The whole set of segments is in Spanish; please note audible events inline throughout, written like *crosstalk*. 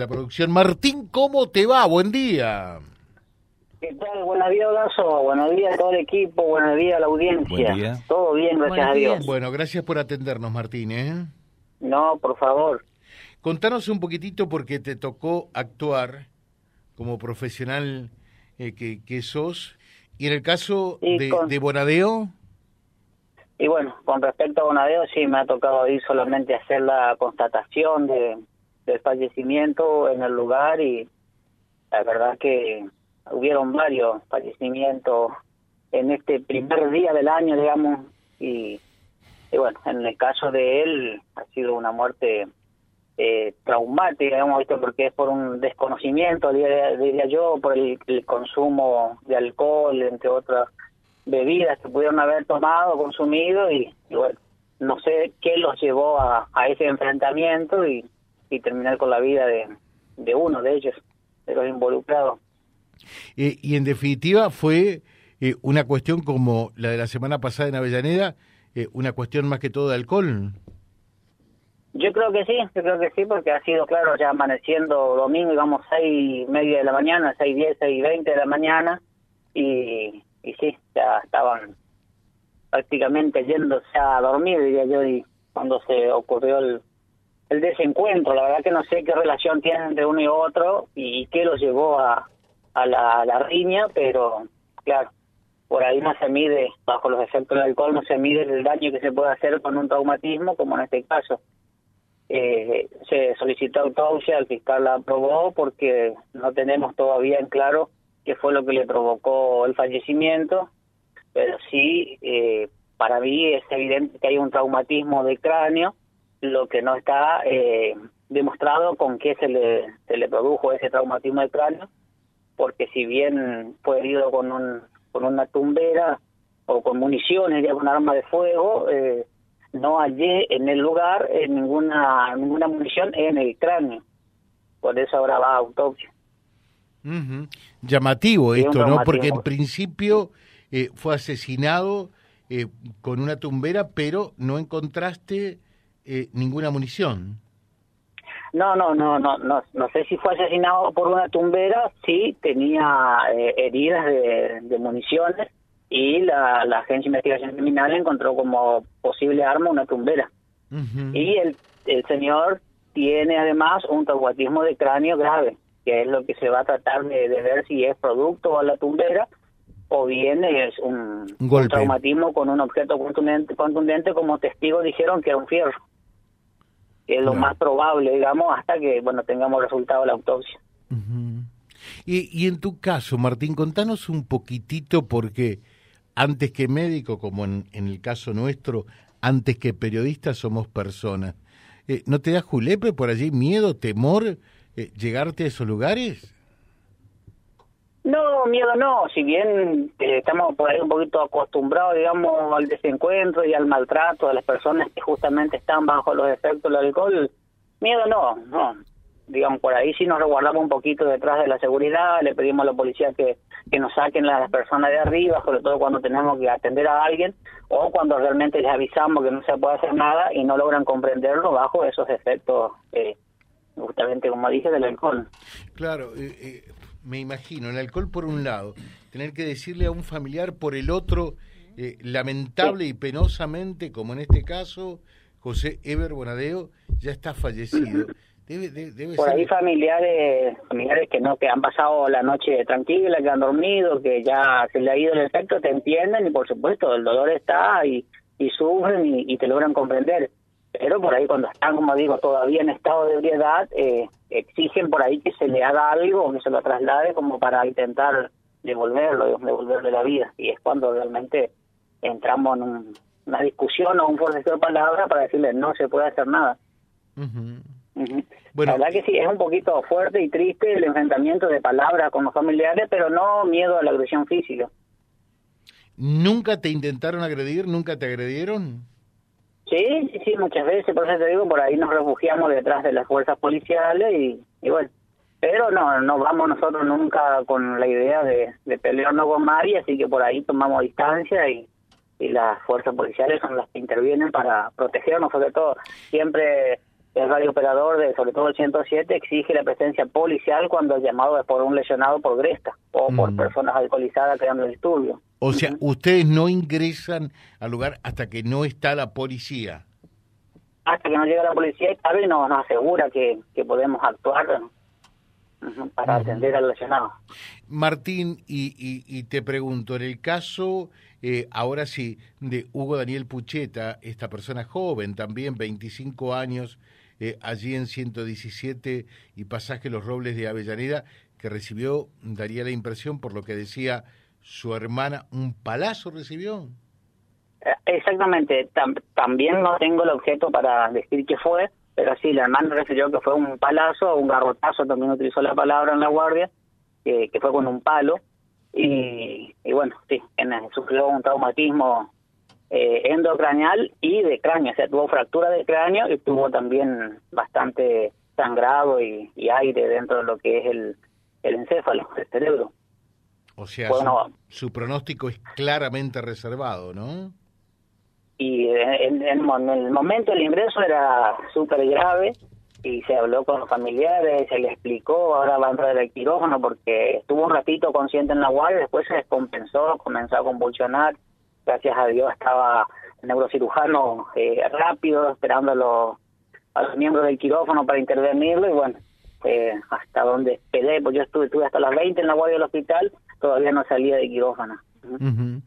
La producción Martín, ¿cómo te va? Buen día. ¿Qué tal? Buenos días, Horacio. Buenos días a todo el equipo. Buenos días a la audiencia. Buen día. Todo bien, gracias Buenos a Dios. días. Bueno, gracias por atendernos, Martín. ¿eh? No, por favor. Contanos un poquitito porque te tocó actuar como profesional eh, que, que sos. Y en el caso de, con- de Bonadeo, Y bueno, con respecto a Bonadeo, sí me ha tocado ir solamente a hacer la constatación de, del fallecimiento en el lugar y la verdad que hubieron varios fallecimientos en este primer día del año, digamos, y, y bueno, en el caso de él ha sido una muerte eh, traumática, digamos, ¿viste? porque es por un desconocimiento, diría, yo, por el, consumo de alcohol, entre otras bebidas que pudieron haber tomado, consumido, y, y bueno, no sé qué los llevó a, a ese enfrentamiento y, y terminar con la vida de, de uno de ellos, de los involucrados. eh, y en definitiva fue eh, una cuestión como la de la semana pasada en Avellaneda, eh, una cuestión más que todo de alcohol. Yo creo que sí, yo creo que sí, porque ha sido, claro, ya amaneciendo domingo, digamos, seis y media de la mañana, seis diez, seis veinte de la mañana, y, y sí, ya estaban prácticamente yéndose a dormir, diría yo, y cuando se ocurrió el, el desencuentro, la verdad que no sé qué relación tienen entre uno y otro y qué los llevó a, a, la, riña, pero claro, por ahí no se mide, bajo los efectos del alcohol, no se mide el daño que se puede hacer con un traumatismo, como en este caso. Eh, se solicitó autopsia, el fiscal la aprobó porque no tenemos todavía en claro qué fue lo que le provocó el fallecimiento, pero sí, eh, para mí es evidente que hay un traumatismo de cráneo, lo que no está eh, demostrado con qué se le, se le produjo ese traumatismo de cráneo, porque si bien fue herido con, un, con una tumbera o con municiones de algún arma de fuego, eh, no hallé en el lugar eh, ninguna ninguna munición en el cráneo. Por eso ahora va a autopsia. Llamativo Sí, un esto, ¿no? Porque en principio eh, fue asesinado eh, con una tumbera, pero no encontraste eh, ninguna munición. No, no, no, no, no, no sé si fue asesinado por una tumbera, sí tenía eh, heridas de, de municiones y la, la agencia de investigación criminal encontró como posible arma una tumbera. Y el, el señor tiene además un traumatismo de cráneo grave, que es lo que se va a tratar de, de ver si es producto de la tumbera o bien es un, Un traumatismo con un objeto contundente, contundente como testigos dijeron que era un fierro. Que es lo Claro. más probable, digamos, hasta que bueno tengamos resultado de la autopsia. Y, y en tu caso, Martín, contanos un poquitito porque antes que médico, como en, en el caso nuestro, antes que periodista somos personas. Eh, ¿No te da julepe por allí, miedo, temor, eh, llegarte a esos lugares? No, miedo no, si bien eh, estamos por ahí un poquito acostumbrados, digamos, al desencuentro y al maltrato de las personas que justamente están bajo los efectos del alcohol, miedo no, no. Digamos, por ahí sí nos resguardamos un poquito detrás de la seguridad, le pedimos a la policía que, que nos saquen a las personas de arriba, sobre todo cuando tenemos que atender a alguien o cuando realmente les avisamos que no se puede hacer nada y no logran comprenderlo bajo esos efectos, eh, justamente como dije, del alcohol. Claro, eh, eh, me imagino, el alcohol por un lado, tener que decirle a un familiar por el otro, eh, lamentable y penosamente, como en este caso, José Eber Bonadeo ya está fallecido. Debe, de- debe por ser- ahí familiares familiares que no que han pasado la noche tranquila que han dormido que ya se le ha ido el efecto te entienden y por supuesto el dolor está y, y sufren y, y te logran comprender pero por ahí cuando están como digo todavía en estado de ebriedad eh, exigen por ahí que se le haga algo o que se lo traslade como para intentar devolverlo devolverle la vida y es cuando realmente entramos en un- una discusión o un forcejeo de palabras para decirle no se puede hacer nada. Bueno, la verdad que sí, es un poquito fuerte y triste el enfrentamiento de palabras con los familiares, pero no miedo a la agresión física. ¿Nunca te intentaron agredir? ¿Nunca te agredieron? Sí, sí, sí, muchas veces, por eso te digo, por ahí nos refugiamos detrás de las fuerzas policiales y, y bueno, pero no, no vamos nosotros nunca con la idea de, de pelearnos con nadie, así que por ahí tomamos distancia y, y las fuerzas policiales son las que intervienen para protegernos sobre todo. Siempre el radiooperador de sobre todo el 107 exige la presencia policial cuando el llamado es por un lesionado por gresca o por personas alcoholizadas creando estudio. O sea, ustedes no ingresan al lugar hasta que no está la policía. Hasta que no llega la policía y tal vez nos, asegura que, que podemos actuar para atender al lesionado. Martín, y, y, te pregunto, en el caso, eh, ahora sí, de Hugo Daniel Pucheta, esta persona joven, también 25 años, eh, allí en 117 y pasaje Los Robles de Avellaneda, que recibió, daría la impresión, por lo que decía su hermana, un palazo recibió. Eh, exactamente, también no tengo el objeto para decir qué fue, pero sí, la hermana refirió que fue un palazo, un garrotazo, también utilizó la palabra en la guardia, que, fue con un palo, y, bueno, sí, sufrió un traumatismo eh, endocraneal y de cráneo, o sea, tuvo fractura de cráneo y tuvo también bastante sangrado y, aire dentro de lo que es el, el encéfalo, el cerebro. O sea, su, pronóstico es claramente reservado, ¿no? Y en, el momento del ingreso era súper grave y se habló con los familiares, se le explicó, ahora va a entrar al quirófano porque estuvo un ratito consciente en la guardia, después se descompensó, comenzó a convulsionar, gracias a Dios estaba el neurocirujano eh, rápido, esperando a los, a los miembros del quirófano para intervenirlo y bueno, eh, hasta donde esperé, pues yo estuve, estuve hasta las 20 en la guardia del hospital, todavía no salía de quirófano.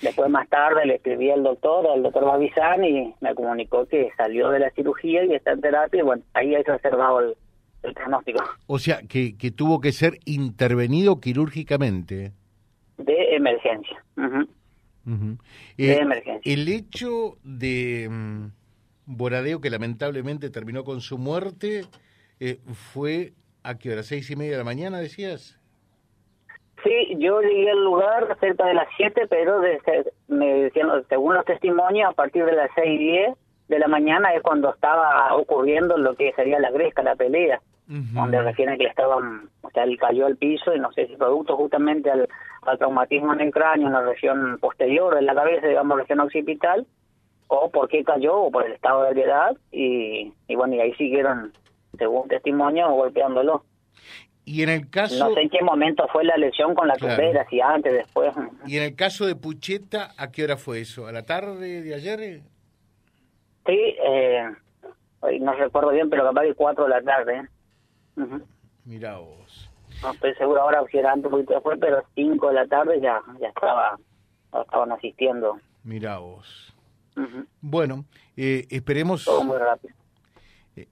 Después más tarde le escribí al doctor, al doctor Babizán, y me comunicó que salió de la cirugía y está en terapia, y bueno, ahí ha observado el, el pronóstico. O sea, que, que tuvo que ser intervenido quirúrgicamente. De emergencia. de eh, emergencia. El hecho de um, Boradeo, que lamentablemente terminó con su muerte, eh, fue a qué hora, seis y media de la mañana, decías. Sí, yo llegué al lugar cerca de las 7, pero desde, me decían, según los testimonios, a partir de las 6 y 10 de la mañana es cuando estaba ocurriendo lo que sería la gresca, la pelea, donde refieren que le estaban, o sea, él cayó al piso y no sé si producto justamente al, traumatismo en el cráneo, en la región posterior de la cabeza, digamos, región occipital, o por qué cayó, o por el estado de ebriedad, y, y bueno, y ahí siguieron, según testimonio, golpeándolo. Y en el caso... No sé en qué momento fue la lesión con la claro. si antes, después. Y en el caso de Pucheta, ¿a qué hora fue eso? ¿A la tarde de ayer? Sí, eh, hoy no recuerdo bien, pero capaz de 4 de la tarde. Uh Mira vos. No estoy seguro ahora si era antes poquito después, pero 5 de la tarde ya, ya estaba, estaban asistiendo. Mira vos. Bueno, eh, esperemos... Todo muy rápido. Eh,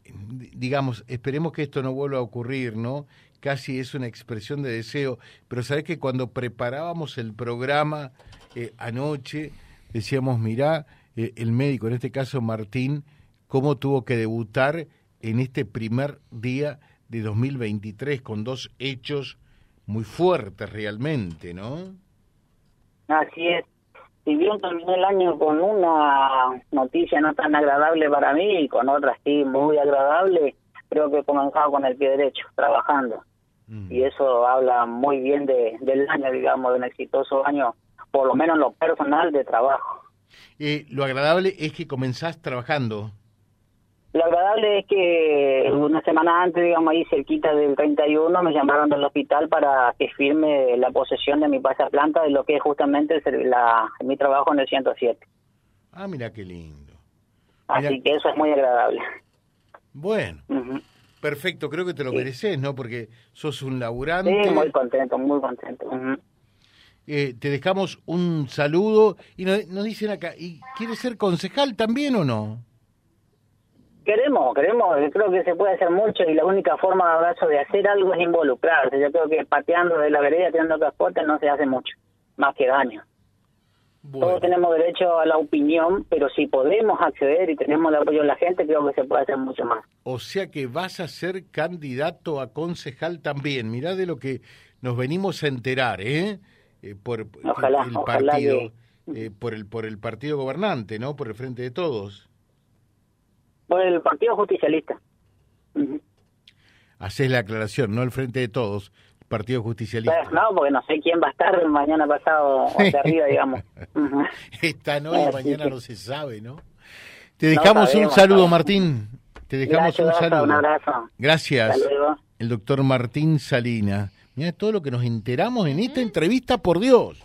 digamos, esperemos que esto no vuelva a ocurrir, ¿no? Casi es una expresión de deseo, pero sabes que cuando preparábamos el programa eh, anoche, decíamos, mirá, eh, el médico, en este caso Martín, cómo tuvo que debutar en este primer día de 2023 con dos hechos muy fuertes realmente, ¿no? Así es. Si bien terminé el año con una noticia no tan agradable para mí y con otra sí muy agradable, creo que he comenzado con el pie derecho, trabajando. Mm. Y eso habla muy bien de, del año, digamos, de un exitoso año, por lo menos en lo personal de trabajo. Eh, lo agradable es que comenzás trabajando. Lo agradable es que una semana antes, digamos, ahí cerquita del 31, me llamaron del hospital para que firme la posesión de mi planta de lo que es justamente la, mi trabajo en el 107. Ah, mira qué lindo. Así que eso es muy agradable. Bueno. Perfecto, creo que te lo mereces, ¿no? Porque sos un laburante. Sí, muy contento, muy contento. Eh, te dejamos un saludo y nos, dicen acá, ¿y quieres ser concejal también o no? Queremos, queremos, creo que se puede hacer mucho y la única forma abrazo de hacer algo es involucrarse. Yo creo que pateando de la vereda, tirando transporte no se hace mucho, más que daño. Todos tenemos derecho a la opinión, pero si podemos acceder y tenemos el apoyo de la gente, creo que se puede hacer mucho más. O sea que vas a ser candidato a concejal también. Mirá de lo que nos venimos a enterar, ¿eh? eh por el partido, eh, por el por el partido gobernante, ¿no? Por el Frente de Todos. Por el Partido Justicialista. Haces la aclaración, no el Frente de Todos, Partido Justicialista. Pues, no, porque no sé quién va a estar mañana pasado *laughs* hacia arriba, digamos. *laughs* Esta *laughs* noche, mañana no se sabe, ¿no? Te dejamos un saludo, Martín. Te dejamos un saludo. Un abrazo. Gracias. El doctor Martín Salina. Mira todo lo que nos enteramos en esta entrevista, por Dios